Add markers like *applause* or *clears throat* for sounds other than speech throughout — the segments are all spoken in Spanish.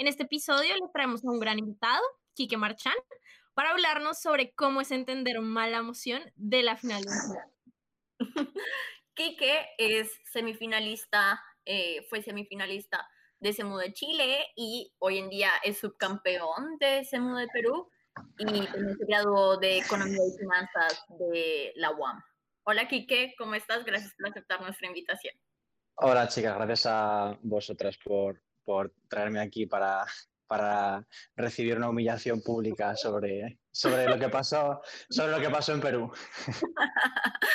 En este episodio les traemos a un gran invitado, Quique Marchán, para hablarnos sobre cómo es entender mala emoción de la final *laughs* Quique es semifinalista, eh, fue semifinalista de SEMU de Chile y hoy en día es subcampeón de SEMU de Perú y también se graduó de Economía y Finanzas de la UAM. Hola Quique, ¿cómo estás? Gracias por aceptar nuestra invitación. Hola chicas, gracias a vosotras por, por traerme aquí para, para recibir una humillación pública sobre, sobre, lo, que pasó, sobre lo que pasó en Perú. *laughs*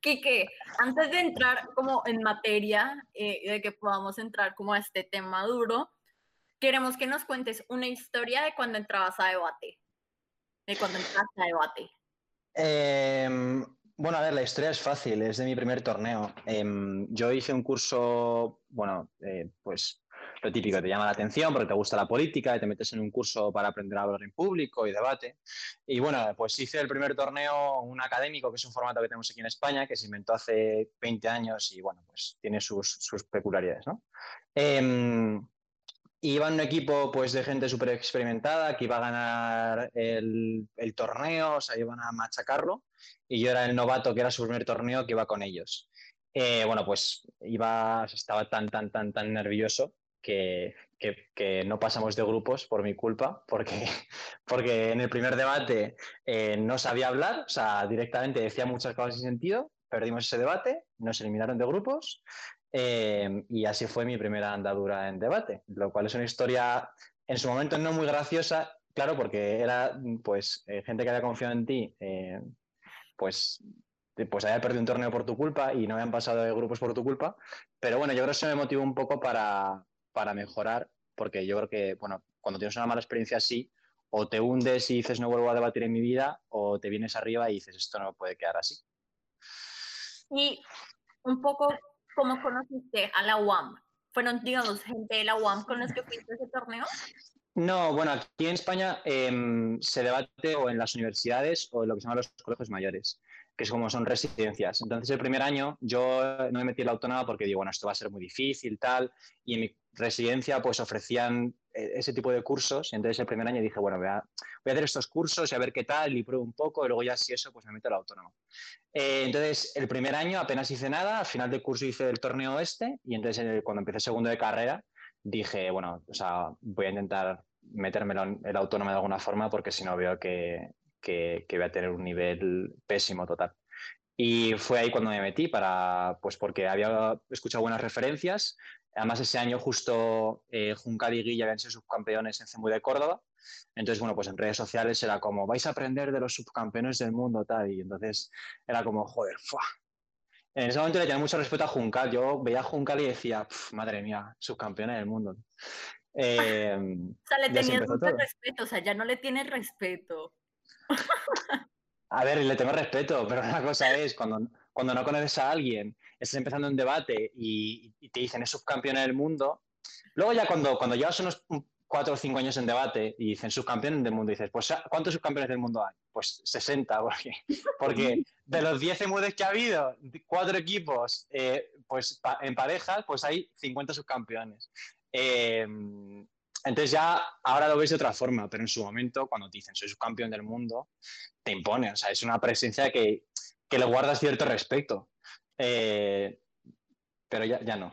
Quique, antes de entrar como en materia, eh, de que podamos entrar como a este tema duro, queremos que nos cuentes una historia de cuando entrabas a debate, de cuando entraste a debate. Eh, bueno, a ver, la historia es fácil, es de mi primer torneo. Em, yo hice un curso, bueno, eh, pues lo típico, te llama la atención porque te gusta la política y te metes en un curso para aprender a hablar en público y debate. Y bueno, pues hice el primer torneo, un académico, que es un formato que tenemos aquí en España, que se inventó hace 20 años y bueno, pues tiene sus, peculiaridades, ¿no? Em, iba un equipo pues, de gente súper experimentada que iba a ganar el, el, torneo, o sea, iban a machacarlo y yo era el novato que era su primer torneo que iba con ellos. Eh, bueno, pues iba, estaba tan, tan, tan, tan nervioso que, no pasamos de grupos por mi culpa, porque, *laughs* porque en el primer debate eh, no sabía hablar, o sea, directamente decía muchas cosas sin sentido, perdimos ese debate, nos eliminaron de grupos eh, y así fue mi primera andadura en debate, lo cual es una historia en su momento no muy graciosa, claro, porque era pues gente que había confiado en ti pues, pues había perdido un torneo por tu culpa y no habían pasado de grupos por tu culpa. Pero bueno, yo creo que eso me motivó un poco para, para mejorar, porque yo creo que, bueno, cuando tienes una mala experiencia así, o te hundes y dices no vuelvo a debatir en mi vida, o te vienes arriba y dices esto no puede quedar así. Y un poco, ¿cómo conociste a la UAM? ¿Fueron, digamos, gente de la UAM con los que fuiste ese torneo? No, bueno, aquí en España em, se debate o en las universidades o en lo que se llaman los colegios mayores, que es como son residencias. Entonces, el primer año yo no me metí en la autónoma porque digo, bueno, esto va a ser muy difícil, tal, y en mi residencia pues ofrecían eh, ese tipo de cursos, entonces el primer año dije, bueno, voy a, voy a hacer estos cursos y a ver qué tal, y pruebo un poco, y luego ya si eso, pues me meto a la autónoma. Eh, entonces, el primer año apenas hice nada, al final del curso hice el torneo este, y entonces cuando empecé segundo de carrera, dije, bueno, o sea, voy a intentar metérmelo en el autónomo de alguna forma porque si no veo que, que, voy a tener un nivel pésimo total. Y fue ahí cuando me metí, para, pues porque había escuchado buenas referencias. Además, ese año justo eh, Juncal y Guilla habían sido subcampeones en CEMU de Córdoba. Entonces, bueno, pues en redes sociales era como, vais a aprender de los subcampeones del mundo, tal. Y entonces era como, joder, ¡fua! En ese momento le tenía mucho respeto a Juncal. Yo veía a Juncal y decía, madre mía, subcampeona del mundo. *laughs* Eh, o sea, le tenías mucho respeto, o sea, ya no le tienes respeto. A ver, le tengo respeto, pero una cosa es, cuando, cuando no conoces a alguien, estás empezando un debate y, te dicen es subcampeona del mundo, luego ya cuando, cuando llevas unos cuatro o cinco años en debate y dicen subcampeón del mundo, dices, pues ¿cuántos subcampeones del mundo hay? Pues 60, porque, porque de los 10 emudes que ha habido, cuatro equipos, eh, pues en parejas, pues hay 50 subcampeones. Eh, entonces ya ahora lo veis de otra forma, pero en su momento, cuando te dicen soy subcampeón del mundo, te impone, o sea, es una presencia que, que le guardas cierto respeto. Eh, pero ya, ya no.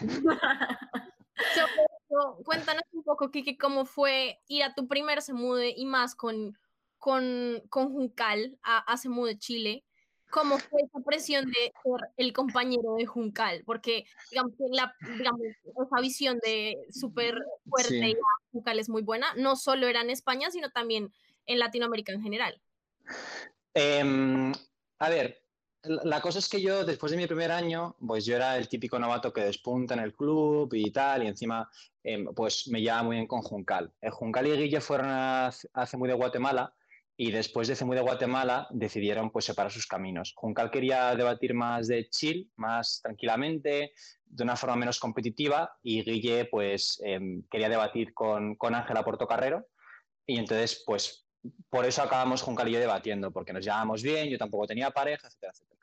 *laughs* cuéntanos un poco, Kiki, cómo fue ir a tu primer Semude y más con, con, con Juncal a, a Semude Chile. ¿Cómo fue esa presión de ser el compañero de Juncal? Porque, digamos, la, digamos esa visión de súper fuerte y Juncal es muy buena, no solo era en España, sino también en Latinoamérica en general. Em, a ver, la cosa es que yo, después de mi primer año, pues yo era el típico novato que despunta en el club y tal, y encima, em, pues me llevaba muy bien con Juncal. El Juncal y Guille fueron a, a muy de Guatemala y después de muy de Guatemala decidieron pues separar sus caminos. Juncal quería debatir más de chill, más tranquilamente, de una forma menos competitiva y Guille pues em, quería debatir con, con Ángela Portocarrero y entonces pues por eso acabamos Juncal y yo debatiendo, porque nos llevábamos bien, yo tampoco tenía pareja, etcétera, etcétera.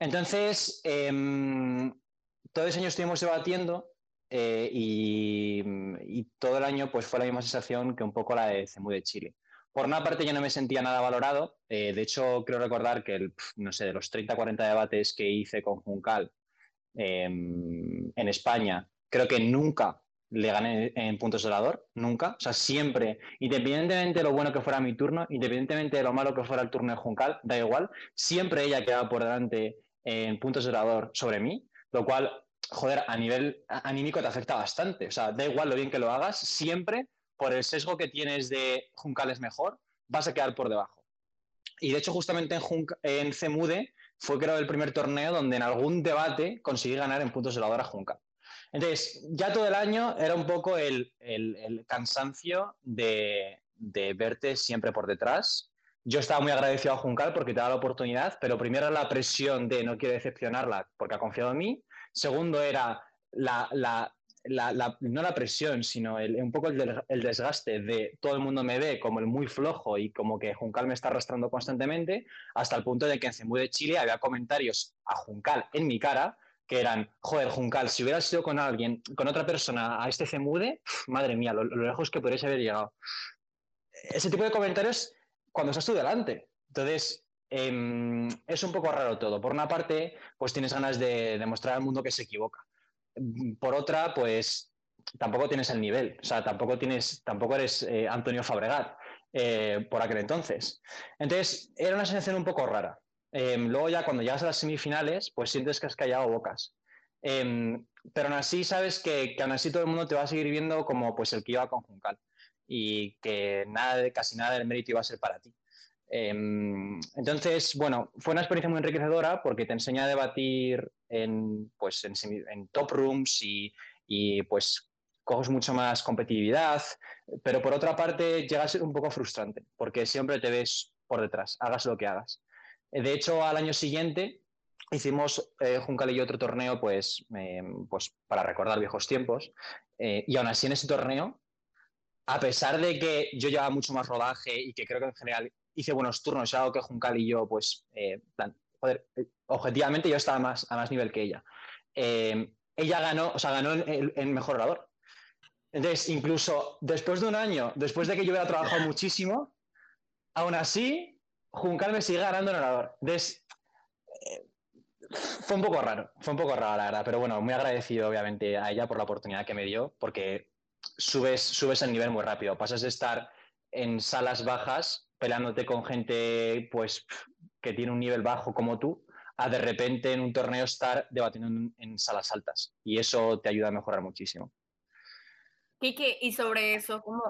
Entonces, em, todo ese año estuvimos debatiendo eh, y, y, todo el año pues fue la misma sensación que un poco la de Cemu de Chile. Por una parte yo no me sentía nada valorado, eh, de hecho creo recordar que, no sé, de los 30 40 debates que hice con Juncal em, en España, creo que nunca le gané en puntos de orador, nunca. O sea, siempre, independientemente de lo bueno que fuera mi turno, independientemente de lo malo que fuera el turno de Juncal, da igual, siempre ella quedaba por delante en puntos de orador sobre mí, lo cual, joder, a nivel anímico te afecta bastante. O sea, da igual lo bien que lo hagas, siempre por el sesgo que tienes de Juncal es mejor, vas a quedar por debajo. Y de hecho, justamente en, en CEMUDE fue creo el primer torneo donde en algún debate conseguí ganar en puntos de orador a Juncal. Entonces, ya todo el año era un poco el, cansancio de, verte siempre por detrás. Yo estaba muy agradecido a Juncal porque te da la oportunidad, pero primero era la presión de no quiero decepcionarla porque ha confiado en mí. Segundo era la, no la presión, sino un poco el, desgaste de todo el mundo me ve como el muy flojo y como que Juncal me está arrastrando constantemente, hasta el punto de que en Cemú de Chile había comentarios a Juncal en mi cara que eran, joder, Juncal, si hubieras sido con alguien, con otra persona a este CEMUDE, madre mía, lo, lejos que podrías haber llegado. Ese tipo de comentarios cuando estás tú delante. Entonces, em, es un poco raro todo. Por una parte, pues tienes ganas de demostrar al mundo que se equivoca. Por otra, pues tampoco tienes el nivel. O sea, tampoco, tienes, tampoco eres eh, Antonio Fabregat eh, por aquel entonces. Entonces, era una sensación un poco rara. Em, luego ya cuando llegas a las semifinales, pues sientes que has callado bocas. Em, pero aún así sabes que, que, aún así todo el mundo te va a seguir viendo como pues el que iba con Juncal y que nada, casi nada del mérito iba a ser para ti. Em, entonces, bueno, fue una experiencia muy enriquecedora porque te enseña a debatir en, pues, en, top rooms y, y pues coges mucho más competitividad, pero por otra parte llega a ser un poco frustrante porque siempre te ves por detrás, hagas lo que hagas. De hecho, al año siguiente hicimos eh, Juncal y yo otro torneo pues, eh, pues para recordar viejos tiempos. Eh, y aún así en ese torneo, a pesar de que yo llevaba mucho más rodaje y que creo que en general hice buenos turnos, algo que Juncal y yo, pues, joder, objetivamente yo estaba más, a más nivel que ella. ella ganó, o sea, ganó el, el mejor orador. Entonces, incluso después de un año, después de que yo hubiera trabajado muchísimo, aún así Juncal me sigue ganando en orador. Eh, fue un poco raro, fue un poco raro la verdad, pero bueno, muy agradecido obviamente a ella por la oportunidad que me dio, porque subes, subes el nivel muy rápido, pasas de estar en salas bajas peleándote con gente pues que tiene un nivel bajo como tú, a de repente en un torneo estar debatiendo en, salas altas y eso te ayuda a mejorar muchísimo. Kike, y sobre eso, ¿cómo,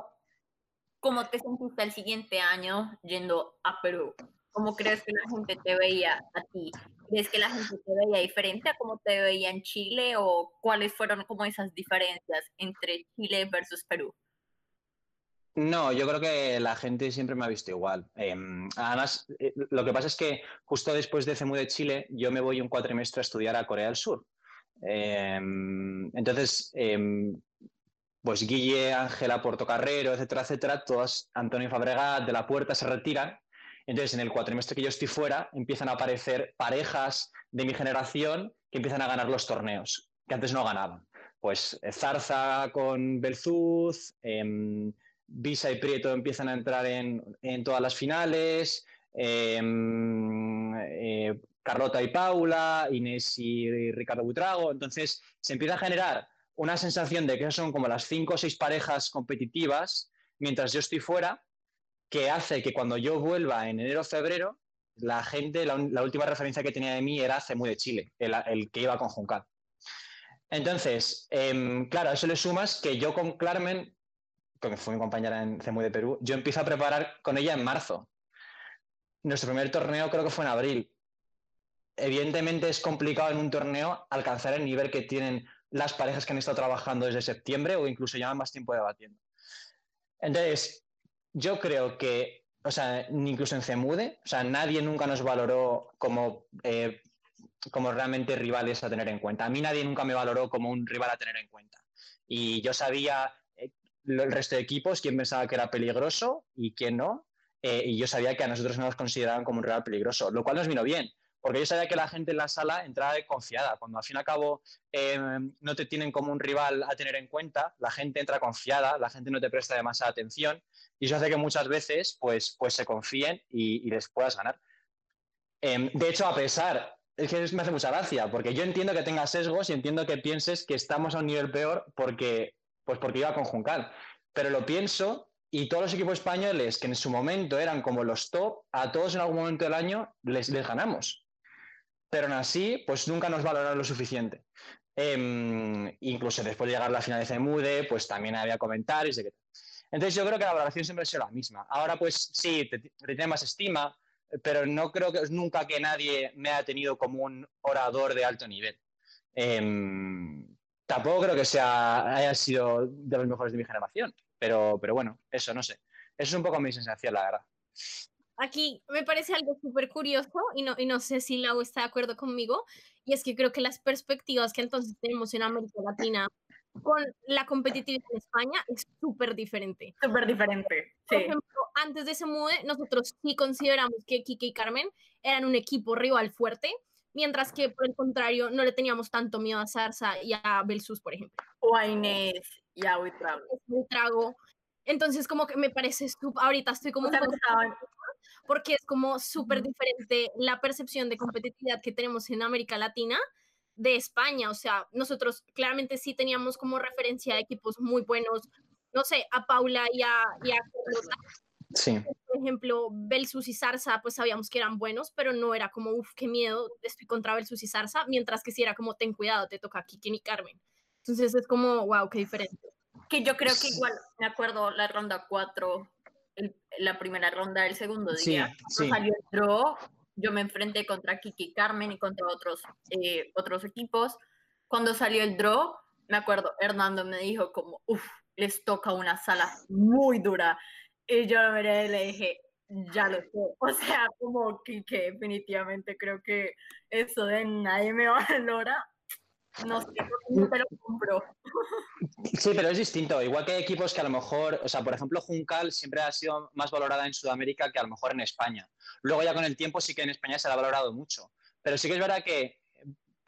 ¿Cómo te sentiste el siguiente año yendo a Perú? ¿Cómo crees que la gente te veía a ti? ¿Crees que la gente te veía diferente a cómo te veía en Chile o cuáles fueron como esas diferencias entre Chile versus Perú? No, yo creo que la gente siempre me ha visto igual. Em, además, eh, lo que pasa es que justo después de CEMU de Chile, yo me voy un cuatrimestre a estudiar a Corea del Sur. Em, entonces, em, pues Guille, Ángela, Portocarrero, etcétera, etcétera, todos, Antonio Fabregat, de la Puerta, se retiran. Entonces, en el cuatrimestre que yo estoy fuera, empiezan a aparecer parejas de mi generación que empiezan a ganar los torneos, que antes no ganaban. Pues eh, Zarza con Belzuz, Visa y Prieto empiezan a entrar en, todas las finales, em, eh, Carlota y Paula, Inés y Ricardo Butrago. Entonces, se empieza a generar una sensación de que son como las cinco o seis parejas competitivas mientras yo estoy fuera, que hace que cuando yo vuelva en enero o febrero, la gente, la, última referencia que tenía de mí era Cemu de Chile, el, que iba con Juncal. Entonces, em, claro, a eso le sumas que yo con Carmen, que fue mi compañera en CEMU de Perú, yo empiezo a preparar con ella en marzo. Nuestro primer torneo creo que fue en abril. evidentemente es complicado en un torneo alcanzar el nivel que tienen las parejas que han estado trabajando desde septiembre o incluso llevan más tiempo debatiendo. Entonces, yo creo que, o sea, incluso en CEMUDE, o sea, nadie nunca nos valoró como, eh, como realmente rivales a tener en cuenta. A mí nadie nunca me valoró como un rival a tener en cuenta. Y yo sabía el resto de equipos quién pensaba que era peligroso y quién no. Eh, y yo sabía que a nosotros no nos consideraban como un rival peligroso, lo cual nos vino bien, porque yo sabía que la gente en la sala entraba confiada. Cuando al fin y al cabo em, no te tienen como un rival a tener en cuenta, la gente entra confiada, la gente no te presta demasiada atención y eso hace que muchas veces pues, pues se confíen y, les puedas ganar. Em, de hecho, a pesar, es que me hace mucha gracia, porque yo entiendo que tengas sesgos y entiendo que pienses que estamos a un nivel peor porque, pues porque iba con Juncal, pero lo pienso y todos los equipos españoles que en su momento eran como los top, a todos en algún momento del año les, ganamos pero aún así, pues nunca nos valoraron lo suficiente. Em, incluso después de llegar a la final de CEMUDE, pues también había comentarios de que... Entonces yo creo que la valoración siempre ha sido la misma. Ahora pues sí, te, tiene más estima, pero no creo que nunca que nadie me haya tenido como un orador de alto nivel. Em, tampoco creo que sea, haya sido de los mejores de mi generación, pero, pero bueno, eso no sé. Eso es un poco mi sensación, la verdad aquí me parece algo súper curioso y no, y no sé si Lau está de acuerdo conmigo, y es que creo que las perspectivas que entonces tenemos en América Latina con la competitividad en España es súper diferente. Súper diferente, sí. Por ejemplo, antes de ese MUDE, nosotros sí consideramos que Kike y Carmen eran un equipo rival fuerte, mientras que por el contrario no le teníamos tanto miedo a Zarza y a Belsus, por ejemplo. O a Inés y a Trago. Entonces, como que me parece, ahorita estoy como... un porque es como súper diferente la percepción de competitividad que tenemos en América Latina de España. O sea, nosotros claramente sí teníamos como referencia a equipos muy buenos, no sé, a Paula y a, y Sí. Por ejemplo, Belsus y Zarza, pues sabíamos que eran buenos, pero no era como, uff, qué miedo, estoy contra Belsus y Zarza, mientras que sí era como, ten cuidado, te toca Kiki y Carmen. Entonces es como, wow, qué diferente. Que yo creo que igual, me acuerdo la ronda 4 la primera ronda del segundo día. Salió el draw, yo me enfrenté contra Kiki Carmen y contra otros, eh, otros equipos. Cuando salió el draw, me acuerdo, Hernando me dijo como, uff, les toca una sala muy dura. Y yo me le dije, ya lo sé. *laughs* O sea, como que, que definitivamente creo que eso de nadie me *laughs* valora no sé, no te lo compro. *laughs* Sí, pero es distinto. Igual que hay equipos que a lo mejor, o sea, por ejemplo, Juncal siempre ha sido más valorada en Sudamérica que a lo mejor en España. Luego ya con el tiempo sí que en España se la ha valorado mucho. Pero sí que es verdad que,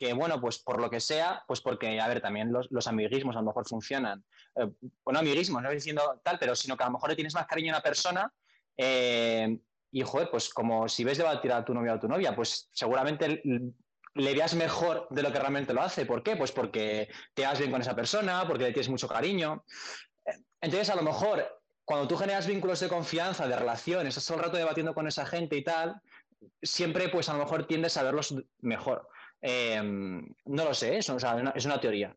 que bueno, pues por lo que sea, pues porque, a ver, también los, los amiguismos a lo mejor funcionan. Eh, bueno, amiguismos, no estoy diciendo tal, pero sino que a lo mejor le tienes más cariño a una persona eh, y, joder, pues como si ves debatir a tu novia o a tu novia, pues seguramente le veas mejor de lo que realmente lo hace. ¿Por qué? Pues porque te vas bien con esa persona, porque le tienes mucho cariño. Entonces, a lo mejor, cuando tú generas vínculos de confianza, de relación, estás todo el rato debatiendo con esa gente y tal, siempre, pues a lo mejor tiendes a verlos mejor. Em, no lo sé, es, es una teoría.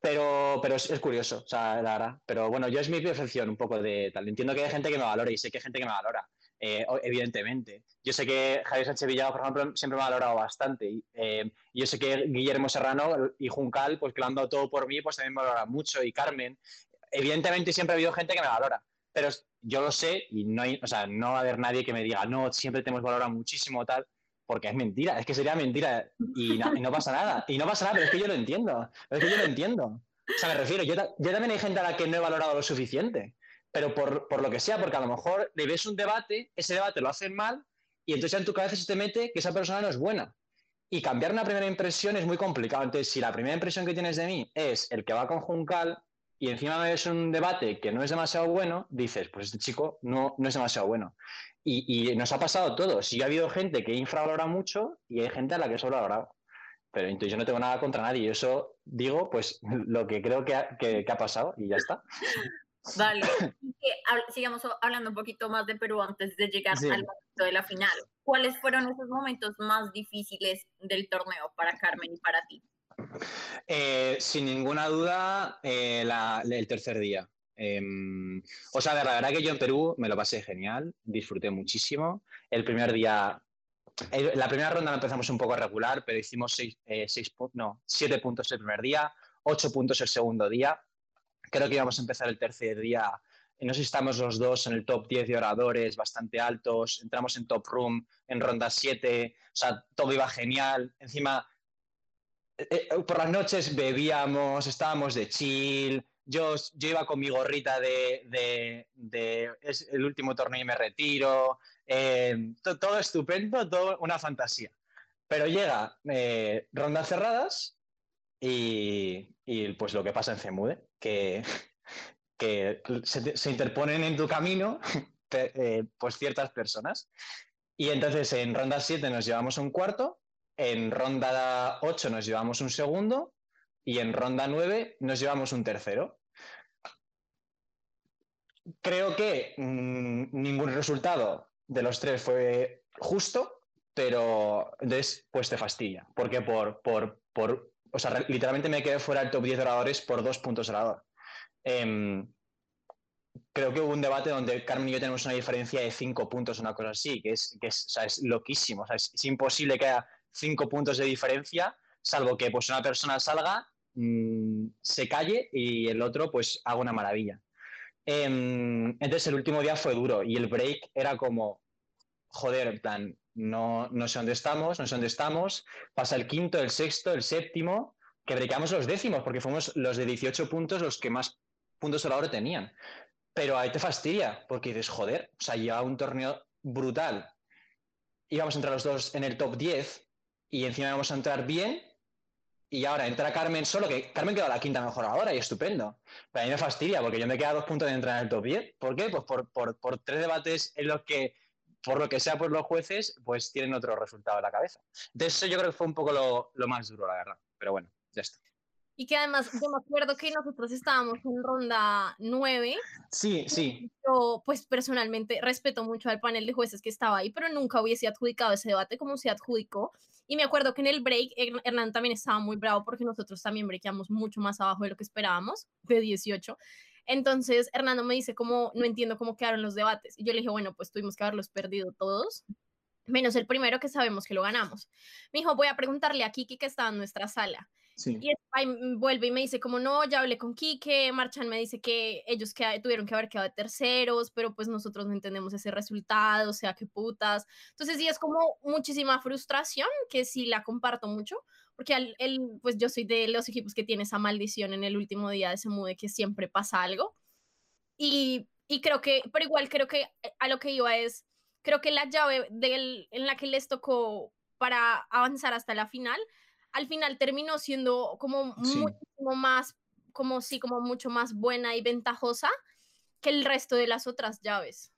Pero, pero es, curioso, o sea, la verdad. Pero bueno, yo es mi percepción un poco de tal. Entiendo que hay gente que me valora y sé que hay gente que me valora. Eh, evidentemente. Yo sé que Javier Sánchez Villado, por ejemplo, siempre me ha valorado bastante. Eh, yo sé que Guillermo Serrano y Juncal, pues que lo han dado todo por mí, pues también me valora mucho. Y Carmen. Evidentemente siempre ha habido gente que me valora. Pero yo lo sé y no, hay, o sea, no va a haber nadie que me diga, no, siempre te hemos valorado muchísimo tal, porque es mentira, es que sería mentira *laughs* y no, pasa nada. Y no pasa nada, pero es que yo lo entiendo. Es que yo lo entiendo. O sea, me refiero, yo, yo también hay gente a la que no he valorado lo suficiente pero por, lo que sea, porque a lo mejor le ves un debate, ese debate lo hacen mal y entonces en tu cabeza se te mete que esa persona no es buena. Y cambiar una primera impresión es muy complicado. Entonces, si la primera impresión que tienes de mí es el que va con Juncal y encima me ves un debate que no es demasiado bueno, dices, pues este chico no, no es demasiado bueno. Y, nos ha pasado todo. Si ha habido gente que infravalora mucho y hay gente a la que sobrevalorado. Pero entonces yo no tengo nada contra nadie. Y eso digo, pues *laughs* lo que creo que que ha pasado y ya está. *laughs* Vale, sigamos hablando un poquito más de Perú antes de llegar al momento de la final. ¿Cuáles fueron esos momentos más difíciles del torneo para Carmen y para ti? Eh, sin ninguna duda, eh, el tercer día. Em, o sea, la verdad que yo en Perú me lo pasé genial, disfruté muchísimo. El primer día la primera ronda la empezamos un poco regular, pero hicimos seis, eh, no, siete puntos el primer día, ocho puntos el segundo día. Creo que íbamos a empezar el tercer día. No sé si estamos los dos en el top 10 de oradores, bastante altos. Entramos en top room en ronda 7. O sea, todo iba genial. Encima, eh, eh, por las noches bebíamos, estábamos de chill. Yo, yo iba con mi gorrita de, es el último torneo y me retiro. Eh, todo, estupendo, todo una fantasía. Pero llega rondas cerradas y, pues lo que pasa en CEMUDE, que, *laughs* que se, interponen en tu camino *laughs* pues ciertas personas. Y entonces en ronda 7 nos llevamos un cuarto en ronda 8 nos llevamos un segundo y en ronda 9 nos llevamos un tercero. Creo que mm, ningún resultado de los tres fue justo, pero pues te fastidia, porque por, por, por o sea, literalmente me quedé fuera del top 10 oradores por dos puntos orador. Em, creo que hubo un debate donde Carmen y yo tenemos una diferencia de cinco puntos, una cosa así, que es, que es loquísimo. es, es, imposible que haya cinco puntos de diferencia, salvo que pues una persona salga, mm, se calle y el otro pues haga una maravilla. Em, entonces el último día fue duro y el break era como, joder, en plan, no, no sé dónde estamos, no sé dónde estamos, pasa el quinto, el sexto, el séptimo, que breakamos los décimos, porque fuimos los de 18 puntos los que más puntos a la hora tenían. Pero ahí te fastidia, porque dices, joder, o sea, lleva un torneo brutal. Íbamos entre los dos en el top 10 y encima vamos a entrar bien. Y ahora entra Carmen solo, que Carmen quedó la quinta mejor ahora y estupendo. Pero a mí me fastidia porque yo me quedo a dos puntos de entrar en el top 10. ¿Por qué? Pues por, por, tres debates en los que, por lo que sea, pues los jueces, pues tienen otro resultado en la cabeza. Entonces, eso yo creo que fue un poco lo, lo más duro, la verdad. Pero bueno, ya está. Y que además, yo me acuerdo que nosotros estábamos en ronda 9. Sí, sí. Yo, pues personalmente, respeto mucho al panel de jueces que estaba ahí, pero nunca hubiese adjudicado ese debate como se adjudicó. Y me acuerdo que en el break, Hernán también estaba muy bravo porque nosotros también breakamos mucho más abajo de lo que esperábamos, de 18. Entonces, Hernando me dice, como, no entiendo cómo quedaron los debates. Y yo le dije, bueno, pues tuvimos que haberlos perdido todos, menos el primero que sabemos que lo ganamos. Me dijo, voy a preguntarle a Kiki que estaba en nuestra sala. Y vuelve y me dice como no, ya hablé con Quique, Marchan me dice que ellos que, tuvieron que haber quedado de terceros, pero pues nosotros no entendemos ese resultado, o sea, qué putas. Entonces sí es como muchísima frustración que sí la comparto mucho, porque al, pues yo soy de los equipos que tiene esa maldición en el último día de ese mude que siempre pasa algo. Y, y creo que, pero igual creo que eh, a lo que iba es, creo que la llave del, en la que les tocó para avanzar hasta la final al final terminó siendo como muchísimo más, como sí, como mucho más buena y ventajosa que el resto de las otras llaves.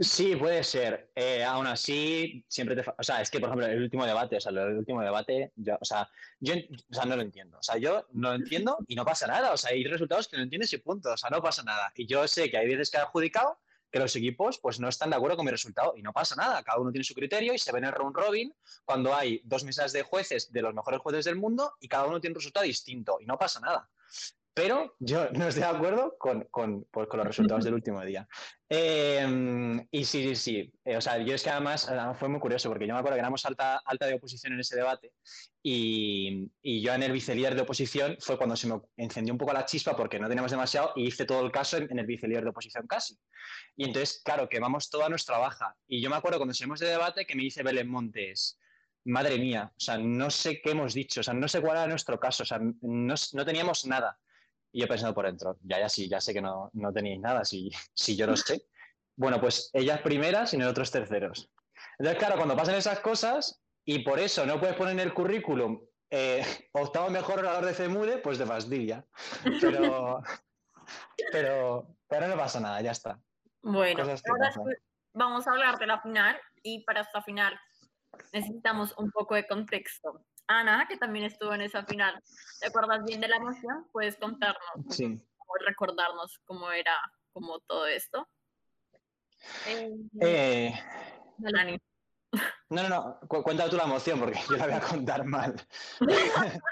Sí, puede ser. Eh, aún así, siempre te... O sea, es que, por ejemplo, el último debate, o sea, el último debate, yo, o, sea, yo o sea, no lo entiendo. O sea, yo no lo entiendo y no pasa nada. O sea, hay resultados que no entiendes y punto. O sea, no pasa nada. Y yo sé que hay veces que ha adjudicado que los equipos pues no están de acuerdo con mi resultado y no pasa nada, cada uno tiene su criterio y se ven en el round robin cuando hay dos mesas de jueces de los mejores jueces del mundo y cada uno tiene un resultado distinto y no pasa nada. Pero yo *laughs* no estoy de acuerdo con, con, pues, con los resultados del último día. Em, y sí, sí, sí. Eh, o sea, yo es que además, fue muy curioso porque yo me acuerdo que éramos alta, alta de oposición en ese debate y, y yo en el vicelíder de oposición fue cuando se me encendió un poco la chispa porque no teníamos demasiado y hice todo el caso en, el vicelíder de oposición casi. Y entonces, claro, quemamos toda nuestra baja. Y yo me acuerdo cuando salimos de debate que me dice Belén Montes, madre mía, o sea, no sé qué hemos dicho, o sea, no sé cuál era nuestro caso, o sea, no, no teníamos nada. Y yo pensando por dentro, ya, ya sí, ya sé que no, no teníais nada, si, *laughs* si yo lo sé. Bueno, pues ellas primeras y nosotros terceros. Entonces, claro, cuando pasan esas cosas y por eso no puedes poner en el currículum eh, *laughs* octavo mejor orador de FEMUDE, pues te fastidia. Pero, *laughs* pero, pero no pasa nada, ya está. Bueno, ahora vamos a hablar de la final y para esta final necesitamos un poco de contexto. Ana, que también estuvo en esa final. ¿Te acuerdas bien de la emoción? ¿Puedes contarnos? Sí. O recordarnos cómo era como todo esto. Eh, eh no, no, no. cuenta tú la emoción porque yo la voy a contar mal. *laughs*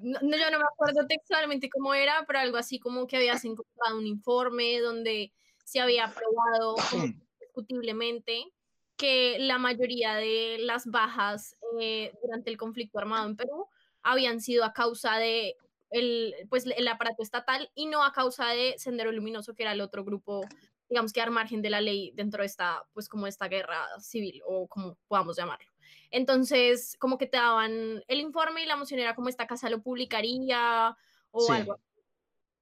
no, yo no me acuerdo textualmente cómo era, pero algo así como que habías encontrado un informe donde se había aprobado *clears throat* discutiblemente que la mayoría de las bajas eh, durante el conflicto armado en Perú habían sido a causa de el, pues, el aparato estatal y no a causa de Sendero Luminoso, que era el otro grupo, digamos que al margen de la ley dentro de esta, pues como esta guerra civil o como podamos llamarlo. Entonces, como que te daban el informe y la moción era como esta casa lo publicaría o algo.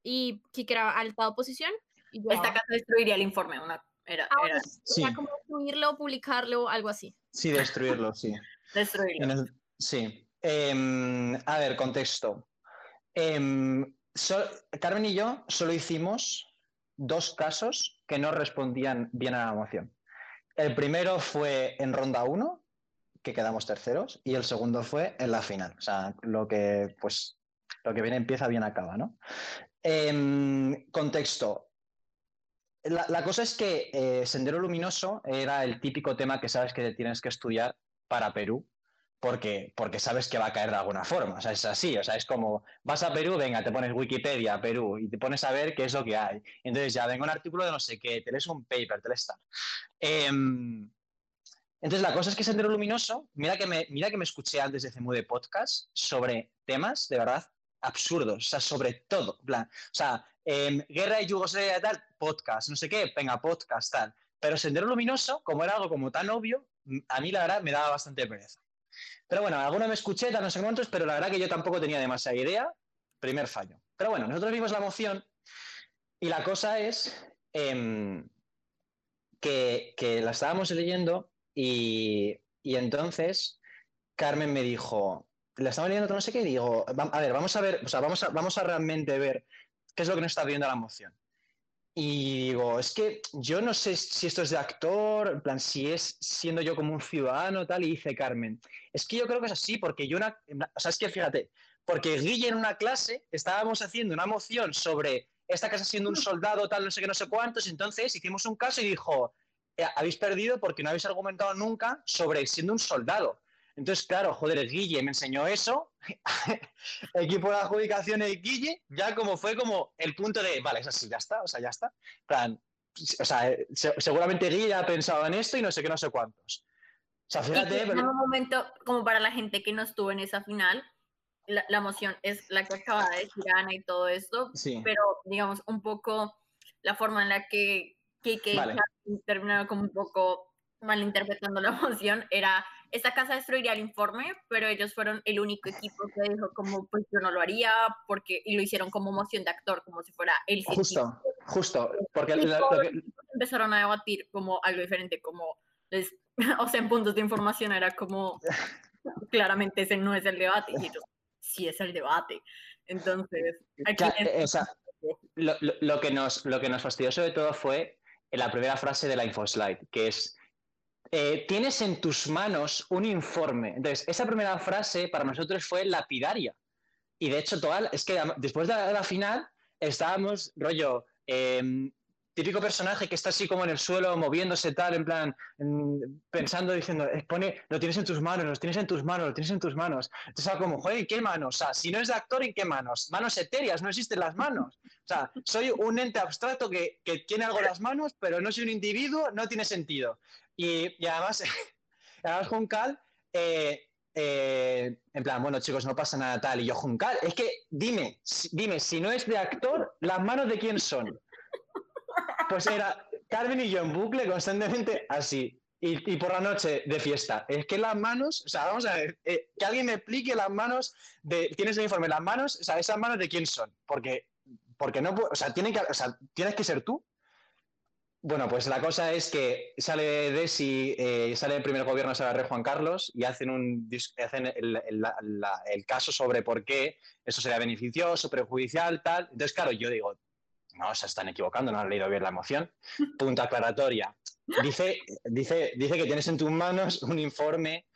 Y que era alta oposición. Y esta casa destruiría el informe, una, era, ah, era, sí. como destruirlo, publicarlo, algo así. Sí, destruirlo, sí. Destruirlo. sí. Em, a ver, contexto. Em, Carmen y yo solo hicimos dos casos que no respondían bien a la moción. El primero fue en ronda 1, que quedamos terceros, y el segundo fue en la final. O sea, lo que, pues, lo que viene empieza, bien acaba, ¿no? Em, contexto. La, cosa es que eh, Sendero Luminoso era el típico tema que sabes que tienes que estudiar para Perú porque, porque sabes que va a caer de alguna forma. O sea, es así. O sea, es como, vas a Perú, venga, te pones Wikipedia, Perú, y te pones a ver qué es lo que hay. Entonces ya vengo un artículo de no sé qué, te lees un paper, te lees tal. Em, entonces la cosa es que Sendero Luminoso, mira que me, mira que me escuché antes de de Podcast sobre temas, de verdad, absurdos. O sea, sobre todo. o sea, em, guerra de Yugoslavia, tal, podcast, no sé qué, venga, podcast, tal. Pero Sendero Luminoso, como era algo como tan obvio, a mí la verdad me daba bastante pereza. Pero bueno, alguno me escuché, no sé cuántos, pero la verdad que yo tampoco tenía demasiada idea. Primer fallo. Pero bueno, nosotros vimos la moción y la cosa es em, que, la estábamos leyendo y, entonces Carmen me dijo, la estamos leyendo no sé qué, y digo, a ver, vamos a ver, o sea, vamos a, vamos a realmente ver qué es lo que nos está viendo la moción. Y digo, es que yo no sé si esto es de actor, en plan, si es siendo yo como un ciudadano, tal, y dice Carmen, es que yo creo que es así, porque yo, una, o sea, es que fíjate, porque Guille en una clase estábamos haciendo una moción sobre esta casa siendo un soldado, tal, no sé qué, no sé cuántos, entonces hicimos un caso y dijo, eh, habéis perdido porque no habéis argumentado nunca sobre siendo un soldado. Entonces, claro, joder, el Guille me enseñó eso, *laughs* equipo de adjudicación de Guille, ya como fue como el punto de, vale, es así, ya está, o sea, ya está. Plan, o sea, eh, seguramente Guille ha pensado en esto y no sé qué, no sé cuántos. O sea, fíjate... En un momento, como para la gente que no estuvo en esa final, la, la moción es la que acaba de decir Ana y todo esto, pero digamos, un poco la forma en la que Kike vale. terminaba como un poco malinterpretando la *laughs* moción era esta casa destruiría el informe, pero ellos fueron el único equipo que dijo como, pues yo no lo haría, porque, y lo hicieron como moción de actor, como si fuera el Justo, justo, porque empezaron a debatir como algo diferente, como, *laughs* o sea, en puntos de información era como, claramente ese no es el debate, y ellos, sí es el debate. Entonces, aquí eh, *laughs* lo, lo, que nos, lo que nos fastidió sobre todo fue la primera frase de la infoslide, que es eh, tienes en tus manos un informe. Entonces, esa primera frase para nosotros fue lapidaria. Y de hecho, toda, es que después de la, final estábamos, rollo, em, típico personaje que está así como en el suelo, moviéndose tal, en plan, pensando, diciendo, pone, lo tienes en tus manos, lo tienes en tus manos, lo tienes en tus manos. Entonces, como, joder, ¿en qué manos? O sea, si no es de actor, ¿en qué manos? Manos etéreas, no existen las manos. O sea, soy un ente abstracto que, que tiene algo en las manos, pero no soy un individuo, no tiene sentido. Y, además, *laughs* además Juncal, eh, eh, en plan, bueno, chicos, no pasa nada tal. Y yo, Juncal, es que dime, dime, si no es de actor, ¿las manos de quién son? Pues era Carmen y yo en bucle constantemente así. Y, por la noche de fiesta. Es que las manos, o sea, vamos a ver, eh, que alguien me explique las manos de. Tienes el informe, las manos, o sea, esas manos de quién son. Porque, porque no, o sea, o sea, tienes que ser tú. Bueno, pues la cosa es que sale Desi, eh, sale el primer gobierno de Rey Juan Carlos y hacen, un, hacen el, caso sobre por qué eso sería beneficioso, perjudicial, tal. Entonces, claro, yo digo, no, se están equivocando, no han leído bien la moción. Punto aclaratoria. Dice, dice, dice que tienes en tus manos un informe,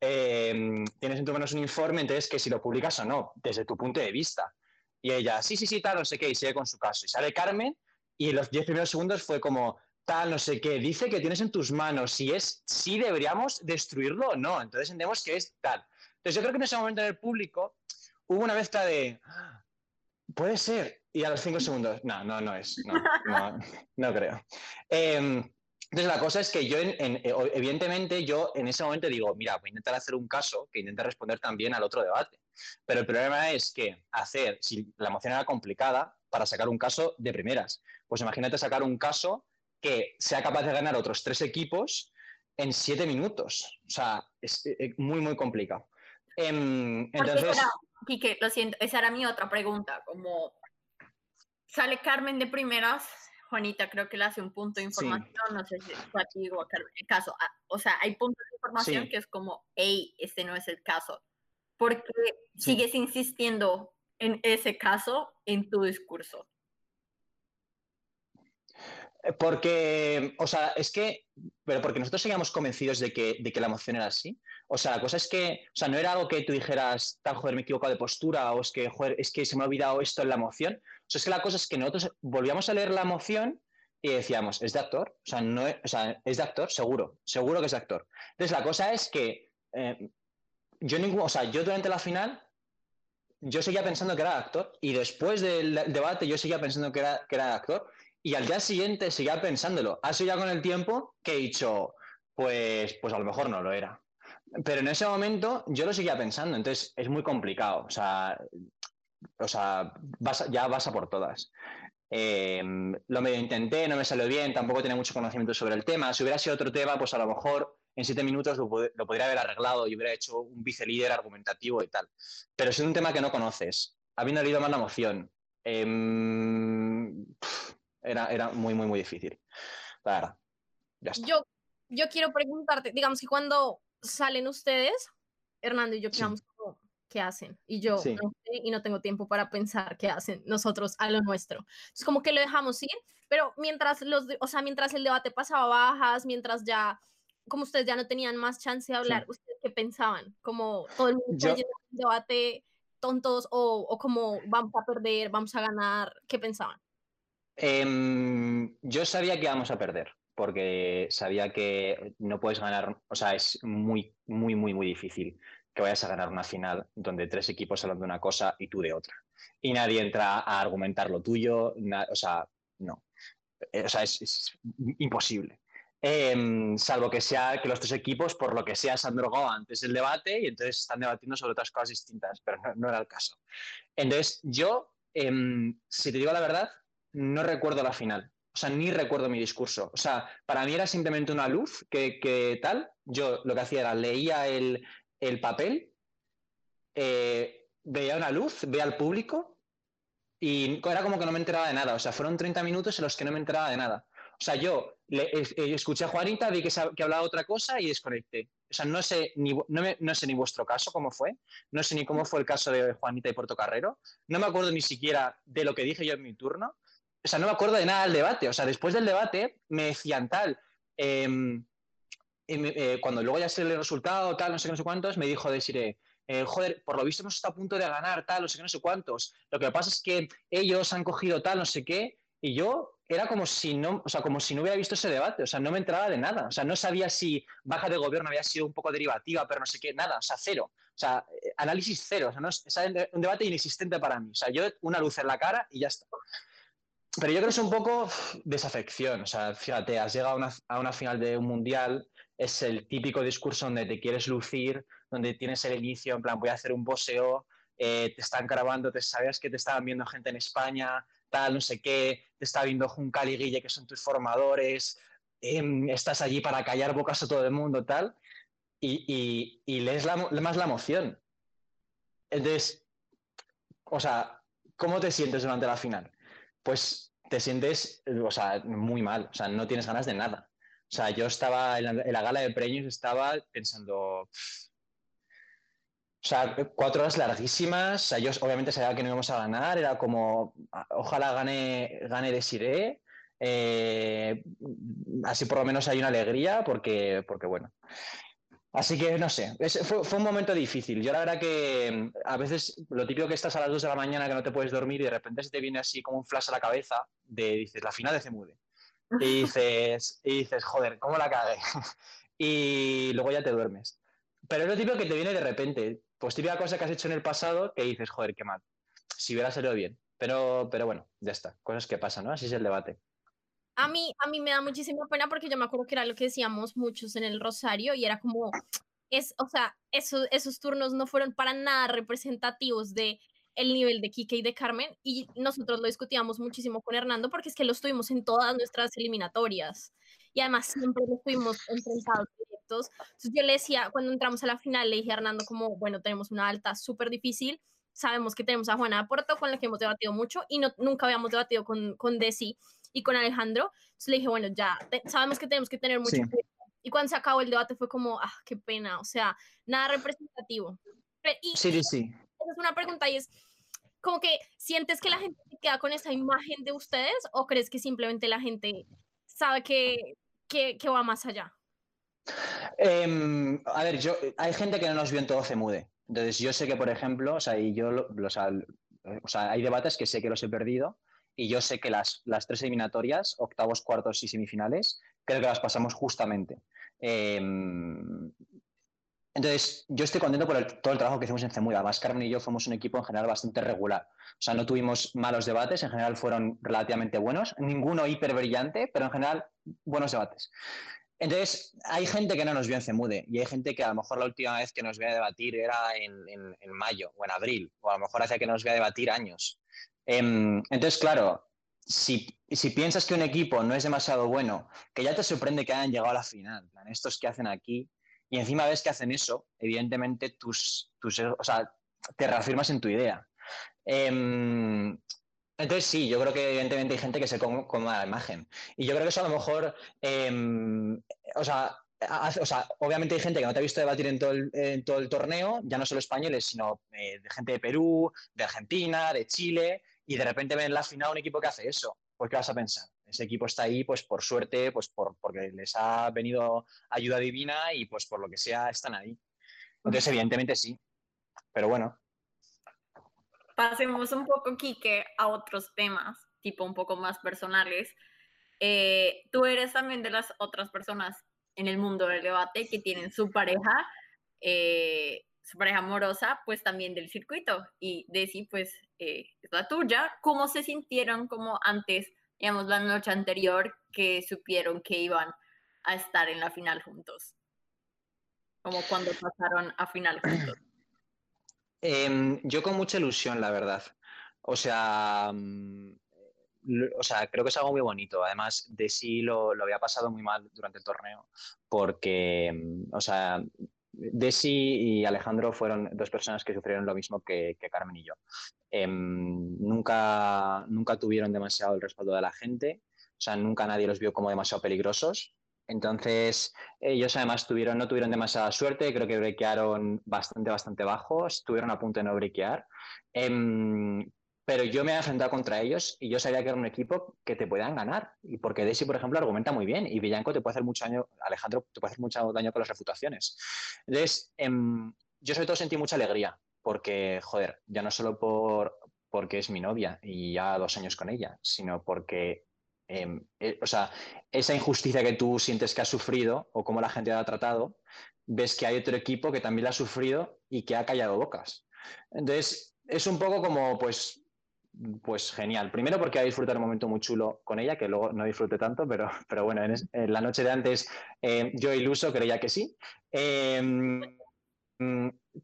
eh, tienes en tus manos un informe, entonces que si lo publicas o no, desde tu punto de vista. Y ella, sí, sí, sí, tal, no sé qué, y sigue con su caso. Y sale Carmen y los 10 primeros segundos fue como, tal, no sé qué, dice que tienes en tus manos si es, si deberíamos destruirlo o no. Entonces entendemos que es tal. Entonces yo creo que en ese momento en el público hubo una mezcla de, puede ser, y a los 5 segundos, no, no, no es, no, no, no creo. Em, Entonces la cosa es que yo, en, eh, evidentemente, yo en ese momento digo, mira, voy a intentar hacer un caso que intente responder también al otro debate. Pero el problema es que hacer, si la moción era complicada, para sacar un caso de primeras. Pues imagínate sacar un caso que sea capaz de ganar otros tres equipos en siete minutos. O sea, es, eh, eh, muy, muy complicado. Em, entonces... Quique, lo siento, esa era mi otra pregunta, como sale Carmen de primeras, Juanita creo que le hace un punto de información, no sé si fue o Carmen, el caso, ah, o sea, hay puntos de información que es como, hey, este no es el caso, porque sigues insistiendo en ese caso en tu discurso. Eh, porque, o sea, es que, pero porque nosotros seguíamos convencidos de que, de que la emoción era así. O sea, la cosa es que, o sea, no era algo que tú dijeras, tal, joder, me he equivocado de postura, o es que, joder, es que se me ha olvidado esto en la emoción. O sea, es que la cosa es que nosotros volvíamos a leer la emoción y decíamos, ¿es de actor? O sea, no es, o sea, es de actor, seguro, seguro que es de actor. Entonces, la cosa es que eh, yo, ningún, o sea, yo durante la final, yo seguía pensando que era actor, y después del debate yo seguía pensando que era, que era actor, y al día siguiente seguía pensándolo. Ha ya con el tiempo que he dicho, pues, pues a lo mejor no lo era. Pero en ese momento yo lo seguía pensando, entonces es muy complicado. O sea, o sea ya vas a por todas. Em, lo medio intenté, no me salió bien, tampoco tenía mucho conocimiento sobre el tema. Si hubiera sido otro tema, pues a lo mejor en siete minutos lo, podría haber arreglado y hubiera hecho un vice-líder argumentativo y tal. Pero si es un tema que no conoces, habiendo leído más la moción, em, era, era muy, muy, muy difícil. La Yo, yo quiero preguntarte, digamos que cuando salen ustedes, Hernando y yo quedamos como, ¿qué hacen? Y yo no sé y no tengo tiempo para pensar qué hacen nosotros a lo nuestro. Es como que lo dejamos ir, pero mientras los, o sea, mientras el debate pasaba bajas, mientras ya, como ustedes ya no tenían más chance de hablar, ¿ustedes qué pensaban? Como todo el mundo yo... debate tontos o, o como vamos a perder, vamos a ganar, ¿qué pensaban? Em, yo sabía que íbamos a perder, porque sabía que no puedes ganar, o sea, es muy, muy, muy, muy difícil que vayas a ganar una final donde tres equipos hablan de una cosa y tú de otra. Y nadie entra a argumentar lo tuyo, o sea, no. Eh, o sea, es, imposible. Em, salvo que sea que los tres equipos, por lo que sea, se han drogado antes del debate y entonces están debatiendo sobre otras cosas distintas, pero no, era el caso. Entonces, yo, em, si te digo la verdad, no recuerdo la final. O sea, ni recuerdo mi discurso. O sea, para mí era simplemente una luz que, tal. Yo lo que hacía era leía el, papel, eh, veía una luz, veía al público y era como que no me enteraba de nada. O sea, fueron 30 minutos en los que no me enteraba de nada. O sea, yo le, escuché a Juanita, vi que, que, hablaba otra cosa y desconecté. O sea, no sé, ni, no, sé ni vuestro caso cómo fue, no sé ni cómo fue el caso de Juanita y Portocarrero, no me acuerdo ni siquiera de lo que dije yo en mi turno o sea, no me acuerdo de nada del debate. O sea, después del debate me decían tal. Em, eh, cuando luego ya se el resultado, tal, no sé qué, no sé cuántos, me dijo decir, eh, joder, por lo visto hemos estado a punto de ganar, tal, no sé qué, no sé cuántos. Lo que pasa es que ellos han cogido tal, no sé qué, y yo era como si no, o sea, como si no hubiera visto ese debate, o sea, no me entraba de nada, o sea, no sabía si baja de gobierno había sido un poco derivativa, pero no sé qué, nada, o sea, cero, o sea, eh, análisis cero, o sea, no, es un debate inexistente para mí, o sea, yo una luz en la cara y ya está. Pero yo creo que es un poco desafección. O sea, fíjate, has llegado a una, final de un mundial, es el típico discurso donde te quieres lucir, donde tienes el inicio, en plan, voy a hacer un poseo, eh, te están grabando, te sabías que te estaban viendo gente en España, tal, no sé qué, te está viendo Juncal y Guille, que son tus formadores, em, estás allí para callar bocas a todo el mundo, tal, y, y, lees más la emoción. Entonces, o sea, ¿cómo te sientes durante la final? pues te sientes, o sea, muy mal, o sea, no tienes ganas de nada. O sea, yo estaba en la, gala de premios, estaba pensando, o sea, cuatro horas larguísimas, o sea, yo obviamente sabía que no íbamos a ganar, era como, ojalá gane, gane Desiree, eh, así por lo menos hay una alegría, porque, porque bueno, Así que no sé, fue, un momento difícil. Yo la verdad que a veces lo típico que estás a las 2 de la mañana que no te puedes dormir y de repente se te viene así como un flash a la cabeza de, dices, la final de Cemude. Y dices, y dices, joder, ¿cómo la cagué? *laughs* y luego ya te duermes. Pero es lo típico que te viene de repente. Pues típica cosa que has hecho en el pasado que dices, joder, qué mal. Si hubiera salido bien. Pero, pero bueno, ya está. Cosas que pasan, ¿no? Así es el debate. A mí, a mí me da muchísima pena porque yo me acuerdo que era lo que decíamos muchos en el Rosario y era como, es, o sea, esos, esos turnos no fueron para nada representativos de el nivel de Kike y de Carmen y nosotros lo discutíamos muchísimo con Hernando porque es que lo estuvimos en todas nuestras eliminatorias y además siempre lo estuvimos enfrentados directos. Entonces yo le decía, cuando entramos a la final, le dije a Hernando como, bueno, tenemos una alta súper difícil, sabemos que tenemos a Juana Porto con la que hemos debatido mucho y no, nunca habíamos debatido con, con Desi y con Alejandro. Entonces le dije, bueno, ya sabemos que tenemos que tener mucho cuidado. Y cuando se acabó el debate fue como, ah, qué pena, o sea, nada representativo. Y, sí, sí. Esa es una pregunta y es, como que sientes que la gente queda con esa imagen de ustedes o crees que simplemente la gente sabe que, que, va más allá? Em, a ver, yo, hay gente que no nos vio en todo CEMUDE. Entonces, yo sé que, por ejemplo, o sea, y yo, hay debates que sé que los he perdido y yo sé que las, las tres eliminatorias, octavos, cuartos y semifinales, creo que las pasamos justamente. Em, entonces, yo estoy contento por todo el trabajo que hicimos en CEMUDA. Además, Carmen y yo fuimos un equipo en general bastante regular. O sea, no tuvimos malos debates, en general fueron relativamente buenos. Ninguno hiper brillante, pero en general buenos debates. Entonces, hay gente que no nos vio en CEMUDE y hay gente que a lo mejor la última vez que nos veía debatir era en, mayo o en abril, o a lo mejor hace que nos vea debatir años. Em, entonces, claro, si, piensas que un equipo no es demasiado bueno, que ya te sorprende que hayan llegado a la final, estos que hacen aquí, y encima ves que hacen eso, evidentemente tus, tus o sea, te reafirmas en tu idea. Em, entonces sí, yo creo que evidentemente hay gente que se coma la imagen. Y yo creo que eso a lo mejor, em, o, sea, o sea, obviamente hay gente que no te ha visto debatir en todo el, en todo el torneo, ya no solo españoles, sino eh, de gente de Perú, de Argentina, de Chile, y de repente ven en la final un equipo que hace eso. ¿Por qué vas a pensar? Ese equipo está ahí, pues por suerte, pues por, porque les ha venido ayuda divina y pues por lo que sea están ahí. Entonces, evidentemente sí. Pero bueno. Pasemos un poco, Quique, a otros temas, tipo un poco más personales. Eh, tú eres también de las otras personas en el mundo del debate que tienen su pareja, eh, su pareja amorosa, pues también del circuito. Y Desi, pues eh, es la tuya. ¿Cómo se sintieron como antes, la noche anterior que supieron que iban a estar en la final juntos? Como cuando pasaron a final juntos. *clears throat* Em, yo con mucha ilusión, la verdad. O sea, mm, o sea, creo que es algo muy bonito. Además, de sí lo, lo, había pasado muy mal durante el torneo, porque, mm, o sea, Desi y Alejandro fueron dos personas que sufrieron lo mismo que, Carmen y yo. Em, nunca, nunca tuvieron demasiado el respaldo de la gente, o sea, nunca nadie los vio como demasiado peligrosos. Entonces, ellos además tuvieron, no tuvieron demasiada suerte, creo que brequearon bastante, bastante bajos, estuvieron a punto de no brequear. Em, pero yo me he enfrentado contra ellos y yo sabía que era un equipo que te podían ganar. Y porque Desi, por ejemplo, argumenta muy bien y Villanco te puede hacer mucho daño, Alejandro te puede hacer mucho daño con las refutaciones. Entonces, em, yo sobre todo sentí mucha alegría porque, joder, ya no solo por, porque es mi novia y ya dos años con ella, sino porque, em, eh, o sea, esa injusticia que tú sientes que has sufrido o cómo la gente la ha tratado, ves que hay otro equipo que también la ha sufrido y que ha callado bocas. Entonces, es un poco como, pues, pues genial. Primero porque ha disfrutado un momento muy chulo con ella, que luego no disfruté tanto, pero, pero bueno, en, la noche de antes eh, yo iluso creía que sí. Em,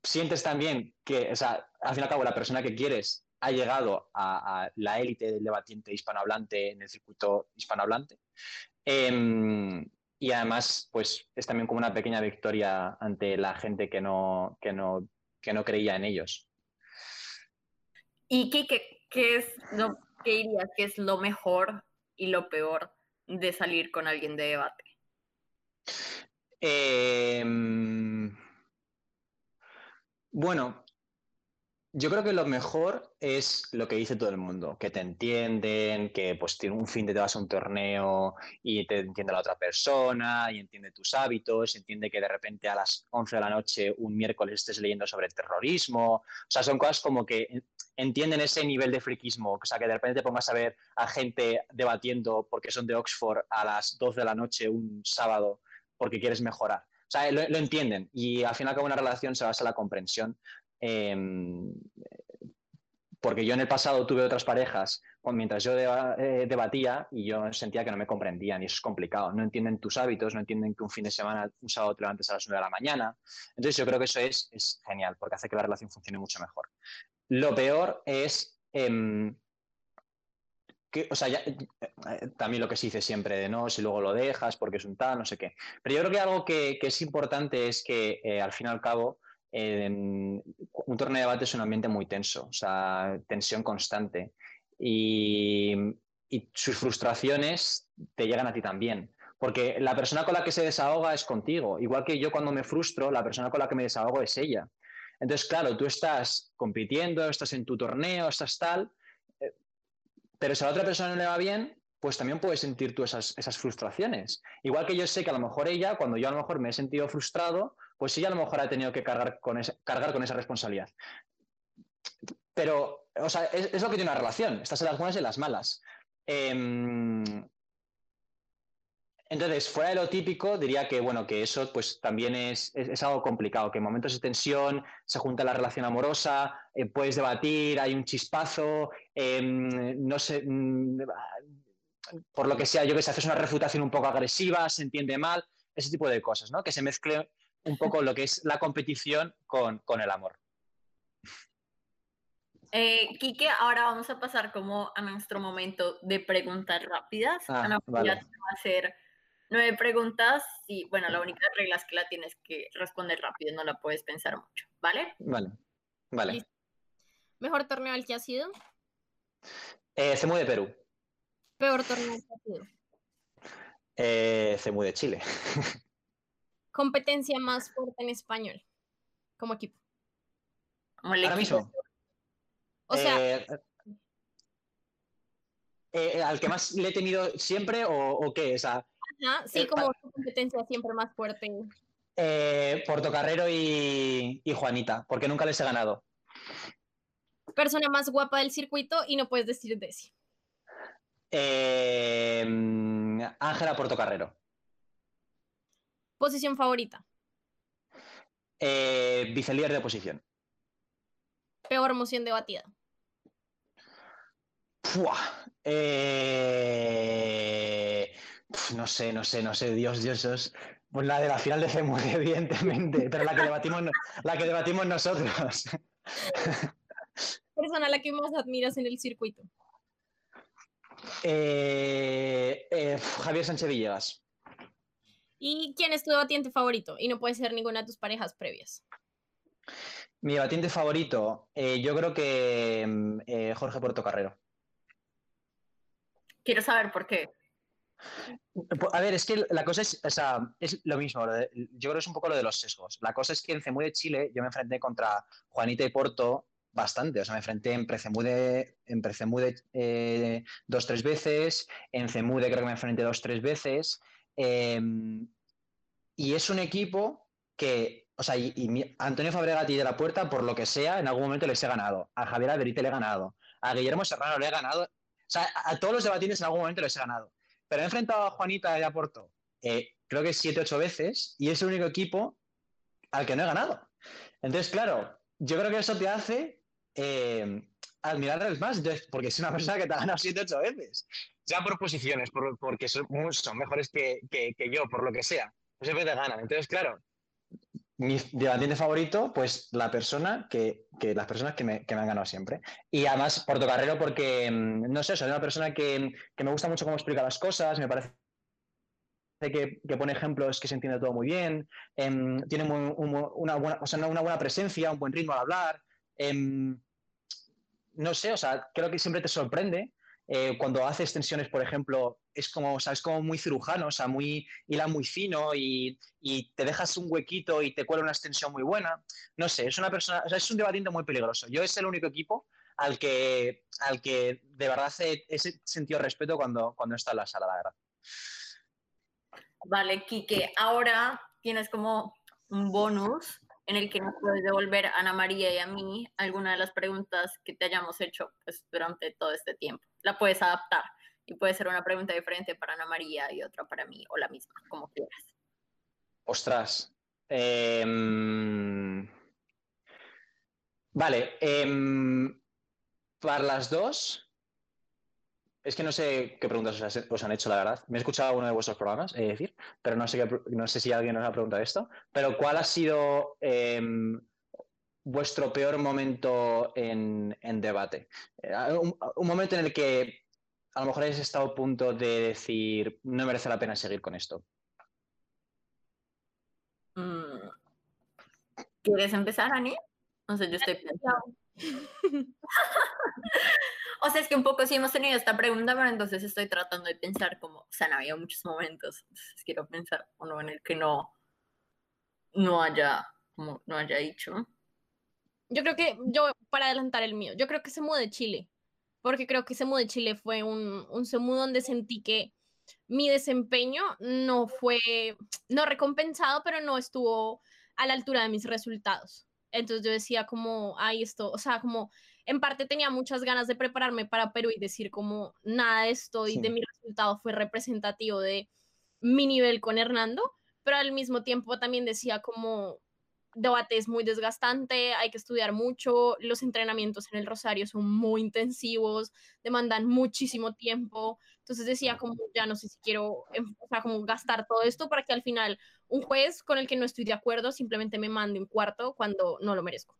sientes también que, o sea, al fin y al cabo, la persona que quieres ha llegado a, la élite del debatiente hispanohablante en el circuito hispanohablante. Em, y además, pues es también como una pequeña victoria ante la gente que no, que no, que no creía en ellos. ¿Y qué, ¿qué es lo que dirías que es lo mejor y lo peor de salir con alguien de debate? Em, bueno, yo creo que lo mejor es lo que dice todo el mundo, que te entienden, que pues tiene un fin de te vas a un torneo y te entiende la otra persona y entiende tus hábitos, entiende que de repente a las 11 de la noche un miércoles estés leyendo sobre terrorismo. O sea, son cosas como que entienden ese nivel de friquismo, o sea, que de repente te pongas a ver a gente debatiendo porque son de Oxford a las 12 de la noche un sábado porque quieres mejorar. O sea, lo, entienden y al final como una relación se basa en la comprensión Em, porque yo en el pasado tuve otras parejas mientras yo eh, debatía y yo sentía que no me comprendían y eso es complicado. No entienden tus hábitos, no entienden que un fin de semana, un sábado te levantes a las 9 de la mañana. Entonces yo creo que eso es, genial porque hace que la relación funcione mucho mejor. Lo peor es... Em, que, eh, también lo que se dice siempre de no, si luego lo dejas porque es un tal, no sé qué. Pero yo creo que algo que, es importante es que eh, al fin y al cabo un torneo de debate es un ambiente muy tenso, o sea, tensión constante. Y, sus frustraciones te llegan a ti también. Porque la persona con la que se desahoga es contigo. Igual que yo cuando me frustro, la persona con la que me desahogo es ella. Entonces, claro, tú estás compitiendo, estás en tu torneo, estás tal, eh, pero si a la otra persona no le va bien, pues también puedes sentir tú esas, esas, frustraciones. Igual que yo sé que a lo mejor ella, cuando yo a lo mejor me he sentido frustrado, pues ella a lo mejor ha tenido que cargar con, esa, cargar con esa responsabilidad. Pero, o sea, es, lo que tiene una relación. Estás en las buenas y en las malas. Em, entonces, fuera de lo típico, diría que, bueno, que eso pues también es, algo complicado, que en momentos de tensión se junta la relación amorosa, eh, puedes debatir, hay un chispazo, em, no sé, mm, por lo que sea, yo que sé, haces una refutación un poco agresiva, se entiende mal, ese tipo de cosas, ¿no? Que se mezcle un poco lo que es la competición con, el amor. Eh, Quique, ahora vamos a pasar como a nuestro momento de preguntas rápidas. Ah, Ana vale. va a hacer nueve preguntas y, bueno, la única regla es que la tienes que responder rápido, no la puedes pensar mucho, ¿vale? Vale, vale. ¿Mejor torneo al que ha sido? Eh, CEMU de Perú. ¿Peor torneo al que ha sido? Eh, CEMU de Chile. *laughs* competencia más fuerte en español como equipo? Ahora mismo. O sea. Eh, eh, ¿Al que más le he tenido siempre o, qué? O sea, sí, eh, como competencia siempre más fuerte. Portocarrero y, y Juanita, porque nunca les he ganado. Persona más guapa del circuito y no puedes decir Desi. Ángela Portocarrero. ¿Posición favorita? Eh, vicelier de oposición. Peor moción debatida. Eh, no sé, no sé, no sé, Dios, Dios, Dios. Pues la de la final de FEMUR, *laughs* evidentemente, pero la que debatimos, la que debatimos nosotros. Persona a la que más admiras en el circuito. Eh, Javier Sánchez Villegas. ¿Y quién es tu debatiente favorito? Y no puede ser ninguna de tus parejas previas. Mi debatiente favorito, eh, yo creo que mm, eh, Jorge Portocarrero. Quiero saber por qué. A ver, es que la cosa es, o sea, es lo mismo. Yo creo que es un poco lo de los sesgos. La cosa es que en CEMU de Chile yo me enfrenté contra Juanita y Porto bastante. O sea, me enfrenté en Precemude, en Precemude eh, dos, tres veces. En CEMUDE creo que me enfrenté dos, tres veces. Em, y es un equipo que, o sea, y, Antonio Fabregati de la Puerta, por lo que sea, en algún momento les he ganado. A Javier Averite le he ganado. A Guillermo Serrano le he ganado. O sea, a todos los debatines en algún momento les he ganado. Pero he enfrentado a Juanita de Aporto, eh, creo que siete, ocho veces, y es el único equipo al que no he ganado. Entonces, claro, yo creo que eso te hace eh, admirarles más, porque es una persona que te ha ganado siete, ocho veces ya por posiciones, porque son, mejores que, yo, por lo que sea, pues siempre te ganan. Entonces, claro, mi debatiente favorito, pues la persona que, las personas que me, han ganado siempre. Y además, Portocarrero, porque, mm, no sé, soy una persona que, me gusta mucho cómo explica las cosas, me parece que, que, pone ejemplos que se entiende todo muy bien, em, tiene una, buena, una, buena, presencia, un buen ritmo al hablar. Em, no sé, o sea, creo que siempre te sorprende eh, cuando hace extensiones, por ejemplo, es como, o como muy cirujano, o sea, muy, hila muy fino y, te dejas un huequito y te cuela una extensión muy buena. No sé, es una persona, o sea, es un debatiente muy peligroso. Yo es el único equipo al que, al que de verdad he, sentido respeto cuando, cuando está en la sala, la verdad. Vale, Quique, ahora tienes como un bonus en el que nos puedes devolver a Ana María y a mí alguna de las preguntas que te hayamos hecho pues, durante todo este tiempo. La puedes adaptar y puede ser una pregunta diferente para Ana María y otra para mí, o la misma, como quieras. Ostras. Em, vale. Em, para las dos, es que no sé qué preguntas os, han hecho, la verdad. Me he escuchado uno de vuestros programas, es decir, pero no sé, no sé si alguien os ha preguntado esto. Pero ¿cuál ha sido em, vuestro peor momento en, debate? Eh, un, momento en el que a lo mejor habéis estado a punto de decir, no merece la pena seguir con esto. Mm. ¿Quieres empezar, Ani? No sé, yo estoy pensando. *laughs* o sea, es que un poco sí hemos tenido esta pregunta, pero entonces estoy tratando de pensar como, o sea, no había muchos momentos, entonces quiero pensar uno en el que no, no haya, como, no haya dicho. Yo creo que, yo, para adelantar el mío, yo creo que se mudó de Chile, porque creo que se mudó de Chile fue un, un SEMU donde sentí que mi desempeño no fue, no recompensado, pero no estuvo a la altura de mis resultados. Entonces yo decía como, ay, esto, o sea, como en parte tenía muchas ganas de prepararme para Perú y decir como nada de esto y de mi resultado fue representativo de mi nivel con Hernando, pero al mismo tiempo también decía como debate es muy desgastante, hay que estudiar mucho, los entrenamientos en el Rosario son muy intensivos, demandan muchísimo tiempo, entonces decía como ya no sé si quiero, em, o sea, como gastar todo esto para que al final un juez con el que no estoy de acuerdo simplemente me mande un cuarto cuando no lo merezco.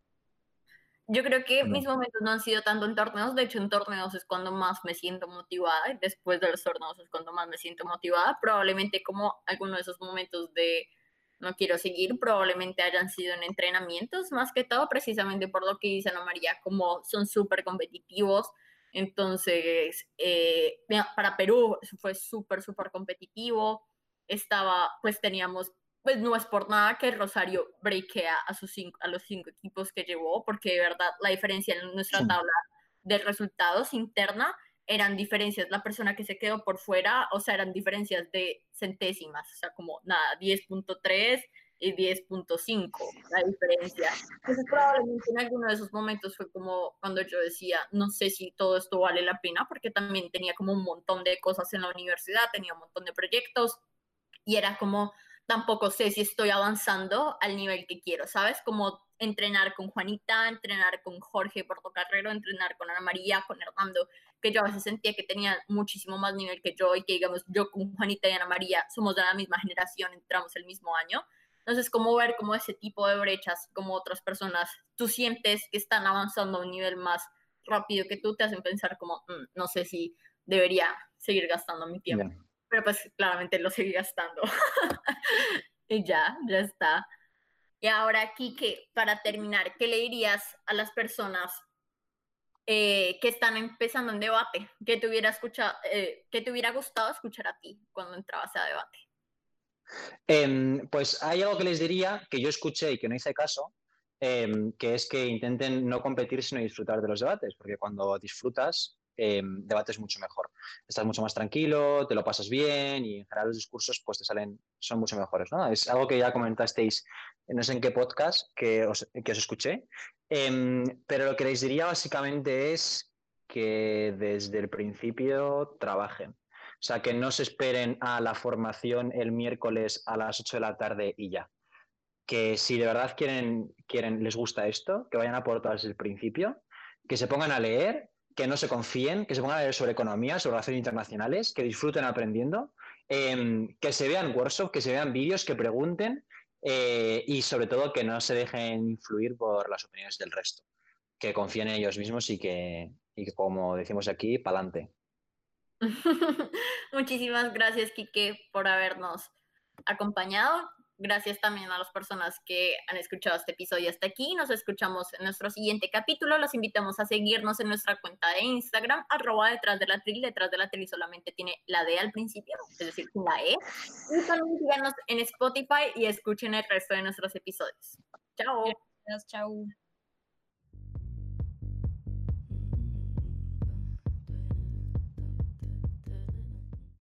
Yo creo que mis momentos no han sido tanto en torneos, de hecho en torneos es cuando más me siento motivada y después de los torneos es cuando más me siento motivada, probablemente como algunos de esos momentos de no quiero seguir, probablemente hayan sido en entrenamientos, más que todo precisamente por lo que dice Ana María, como son súper competitivos. Entonces, eh, para Perú fue súper, súper competitivo. Estaba, pues teníamos, pues no es por nada que Rosario breakea a, sus cinco, a los cinco equipos que llevó, porque de verdad la diferencia en nuestra tabla de resultados interna eran diferencias, la persona que se quedó por fuera, o sea, eran diferencias de centésimas, o sea, como nada, 10.3 y 10.5 la diferencia. Entonces probablemente en alguno de esos momentos fue como cuando yo decía, no sé si todo esto vale la pena, porque también tenía como un montón de cosas en la universidad, tenía un montón de proyectos y era como, tampoco sé si estoy avanzando al nivel que quiero, ¿sabes? Como entrenar con Juanita, entrenar con Jorge Portocarrero, entrenar con Ana María, con Hernando, que yo a veces sentía que tenían muchísimo más nivel que yo y que digamos yo con Juanita y Ana María somos de la misma generación, entramos el mismo año. Entonces, cómo ver como ese tipo de brechas, como otras personas, tú sientes que están avanzando a un nivel más rápido que tú, te hacen pensar como, mm, no sé si debería seguir gastando mi tiempo. Pero pues claramente lo seguí gastando. *laughs* y ya, ya está. Y ahora, Kike, para terminar, ¿qué le dirías a las personas eh, que están empezando en debate? ¿Qué te, hubiera escuchado, eh, ¿Qué te hubiera gustado escuchar a ti cuando entrabas a debate? Em, pues hay algo que les diría que yo escuché y que no hice caso, em, que es que intenten no competir sino disfrutar de los debates, porque cuando disfrutas eh, debates mucho mejor. Estás mucho más tranquilo, te lo pasas bien y en general los discursos pues te salen, son mucho mejores. ¿no? Es algo que ya comentasteis, no sé en qué podcast que os, que os escuché, em, pero lo que les diría básicamente es que desde el principio trabajen. O sea, que no se esperen a la formación el miércoles a las 8 de la tarde y ya. Que si de verdad quieren, quieren les gusta esto, que vayan a por desde el principio, que se pongan a leer que no se confíen, que se pongan a leer sobre economía, sobre relaciones internacionales, que disfruten aprendiendo, em, que se vean workshops, que se vean vídeos, que pregunten eh, y sobre todo que no se dejen influir por las opiniones del resto, que confíen en ellos mismos y que, y como decimos aquí, pa'lante. *laughs* Muchísimas gracias, Quique, por habernos acompañado. Gracias también a las personas que han escuchado este episodio hasta aquí. Nos escuchamos en nuestro siguiente capítulo. Los invitamos a seguirnos en nuestra cuenta de Instagram, arroba detrás de la tril. Detrás de la tril solamente tiene la D al principio, es decir, la E. Y también síganos en Spotify y escuchen el resto de nuestros episodios. Chao. Gracias, chao.